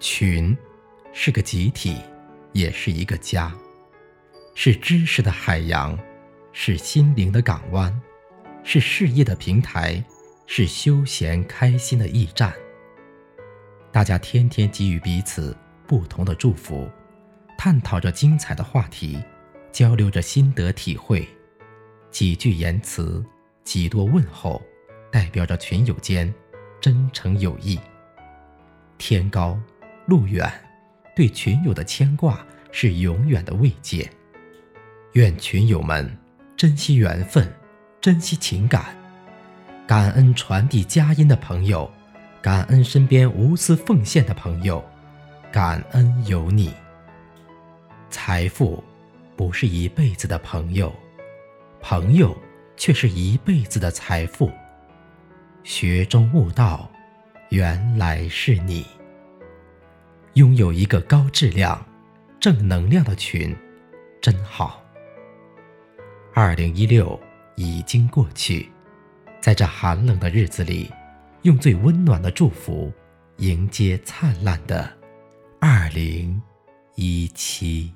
群，是个集体，也是一个家，是知识的海洋，是心灵的港湾，是事业的平台，是休闲开心的驿站。大家天天给予彼此不同的祝福，探讨着精彩的话题，交流着心得体会，几句言辞，几多问候，代表着群友间真诚友谊。天高路远，对群友的牵挂是永远的慰藉。愿群友们珍惜缘分，珍惜情感，感恩传递佳音的朋友，感恩身边无私奉献的朋友，感恩有你。财富不是一辈子的朋友，朋友却是一辈子的财富。学中悟道。原来是你，拥有一个高质量、正能量的群，真好。二零一六已经过去，在这寒冷的日子里，用最温暖的祝福迎接灿烂的二零一七。